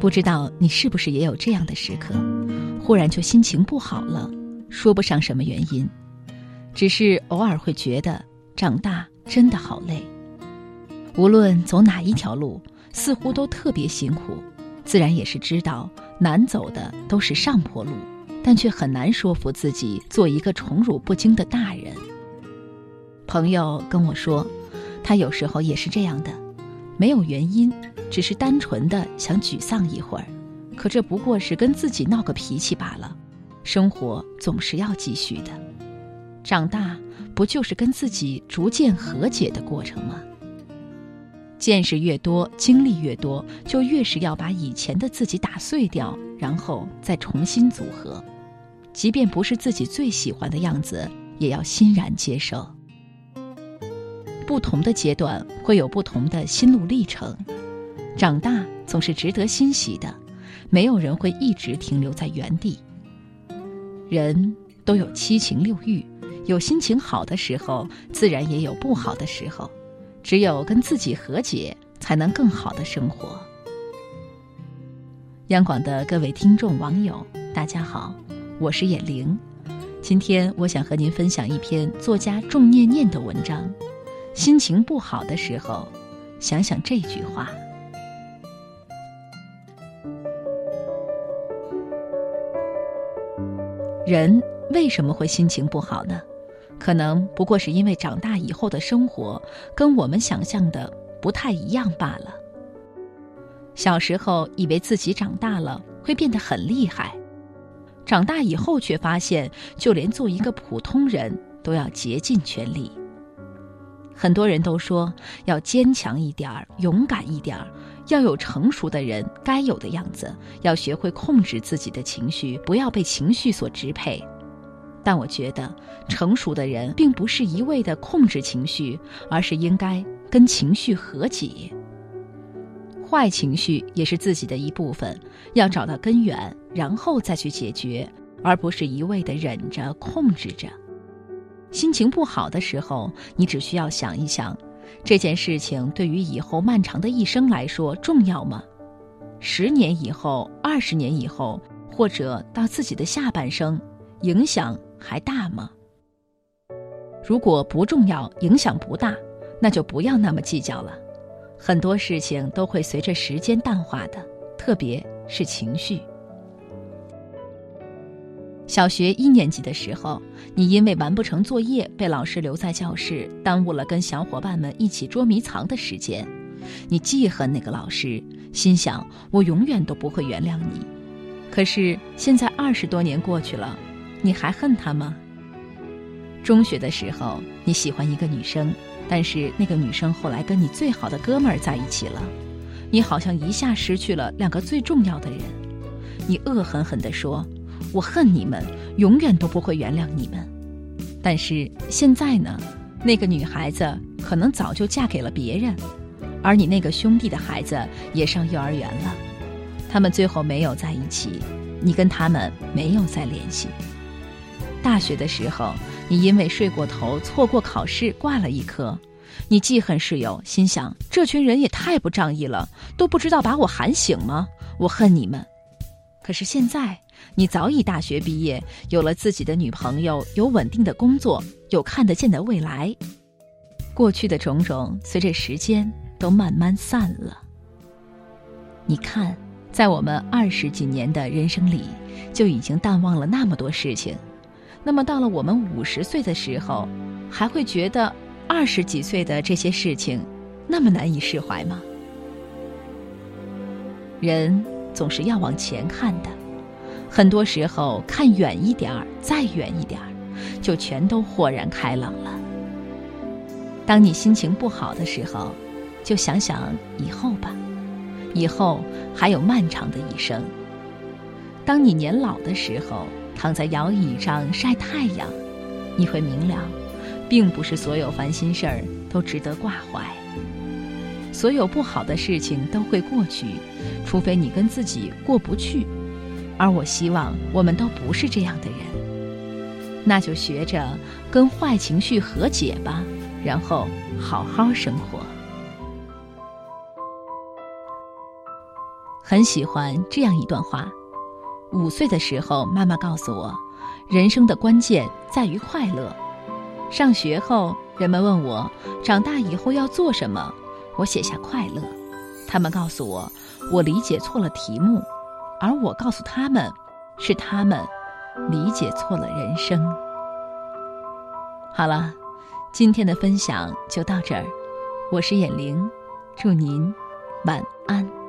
不知道你是不是也有这样的时刻，忽然就心情不好了，说不上什么原因，只是偶尔会觉得长大真的好累。无论走哪一条路，似乎都特别辛苦，自然也是知道难走的都是上坡路，但却很难说服自己做一个宠辱不惊的大人。朋友跟我说，他有时候也是这样的，没有原因。只是单纯的想沮丧一会儿，可这不过是跟自己闹个脾气罢了。生活总是要继续的，长大不就是跟自己逐渐和解的过程吗？见识越多，经历越多，就越是要把以前的自己打碎掉，然后再重新组合。即便不是自己最喜欢的样子，也要欣然接受。不同的阶段会有不同的心路历程。长大总是值得欣喜的，没有人会一直停留在原地。人都有七情六欲，有心情好的时候，自然也有不好的时候。只有跟自己和解，才能更好的生活。央广的各位听众网友，大家好，我是眼玲。今天我想和您分享一篇作家仲念念的文章。心情不好的时候，想想这句话。人为什么会心情不好呢？可能不过是因为长大以后的生活跟我们想象的不太一样罢了。小时候以为自己长大了会变得很厉害，长大以后却发现，就连做一个普通人都要竭尽全力。很多人都说要坚强一点儿，勇敢一点儿。要有成熟的人该有的样子，要学会控制自己的情绪，不要被情绪所支配。但我觉得，成熟的人并不是一味的控制情绪，而是应该跟情绪和解。坏情绪也是自己的一部分，要找到根源，然后再去解决，而不是一味的忍着、控制着。心情不好的时候，你只需要想一想。这件事情对于以后漫长的一生来说重要吗？十年以后、二十年以后，或者到自己的下半生，影响还大吗？如果不重要、影响不大，那就不要那么计较了。很多事情都会随着时间淡化的，特别是情绪。小学一年级的时候，你因为完不成作业被老师留在教室，耽误了跟小伙伴们一起捉迷藏的时间。你记恨那个老师，心想我永远都不会原谅你。可是现在二十多年过去了，你还恨他吗？中学的时候，你喜欢一个女生，但是那个女生后来跟你最好的哥们儿在一起了，你好像一下失去了两个最重要的人。你恶狠狠地说。我恨你们，永远都不会原谅你们。但是现在呢，那个女孩子可能早就嫁给了别人，而你那个兄弟的孩子也上幼儿园了。他们最后没有在一起，你跟他们没有再联系。大学的时候，你因为睡过头，错过考试，挂了一科，你记恨室友，心想这群人也太不仗义了，都不知道把我喊醒吗？我恨你们。可是现在。你早已大学毕业，有了自己的女朋友，有稳定的工作，有看得见的未来。过去的种种，随着时间都慢慢散了。你看，在我们二十几年的人生里，就已经淡忘了那么多事情。那么到了我们五十岁的时候，还会觉得二十几岁的这些事情那么难以释怀吗？人总是要往前看的。很多时候，看远一点儿，再远一点儿，就全都豁然开朗了。当你心情不好的时候，就想想以后吧，以后还有漫长的一生。当你年老的时候，躺在摇椅上晒太阳，你会明了，并不是所有烦心事儿都值得挂怀，所有不好的事情都会过去，除非你跟自己过不去。而我希望我们都不是这样的人，那就学着跟坏情绪和解吧，然后好好生活。很喜欢这样一段话：五岁的时候，妈妈告诉我，人生的关键在于快乐。上学后，人们问我长大以后要做什么，我写下快乐。他们告诉我，我理解错了题目，而我告诉他们，是他们理解错了人生。好了，今天的分享就到这儿，我是眼玲，祝您晚安。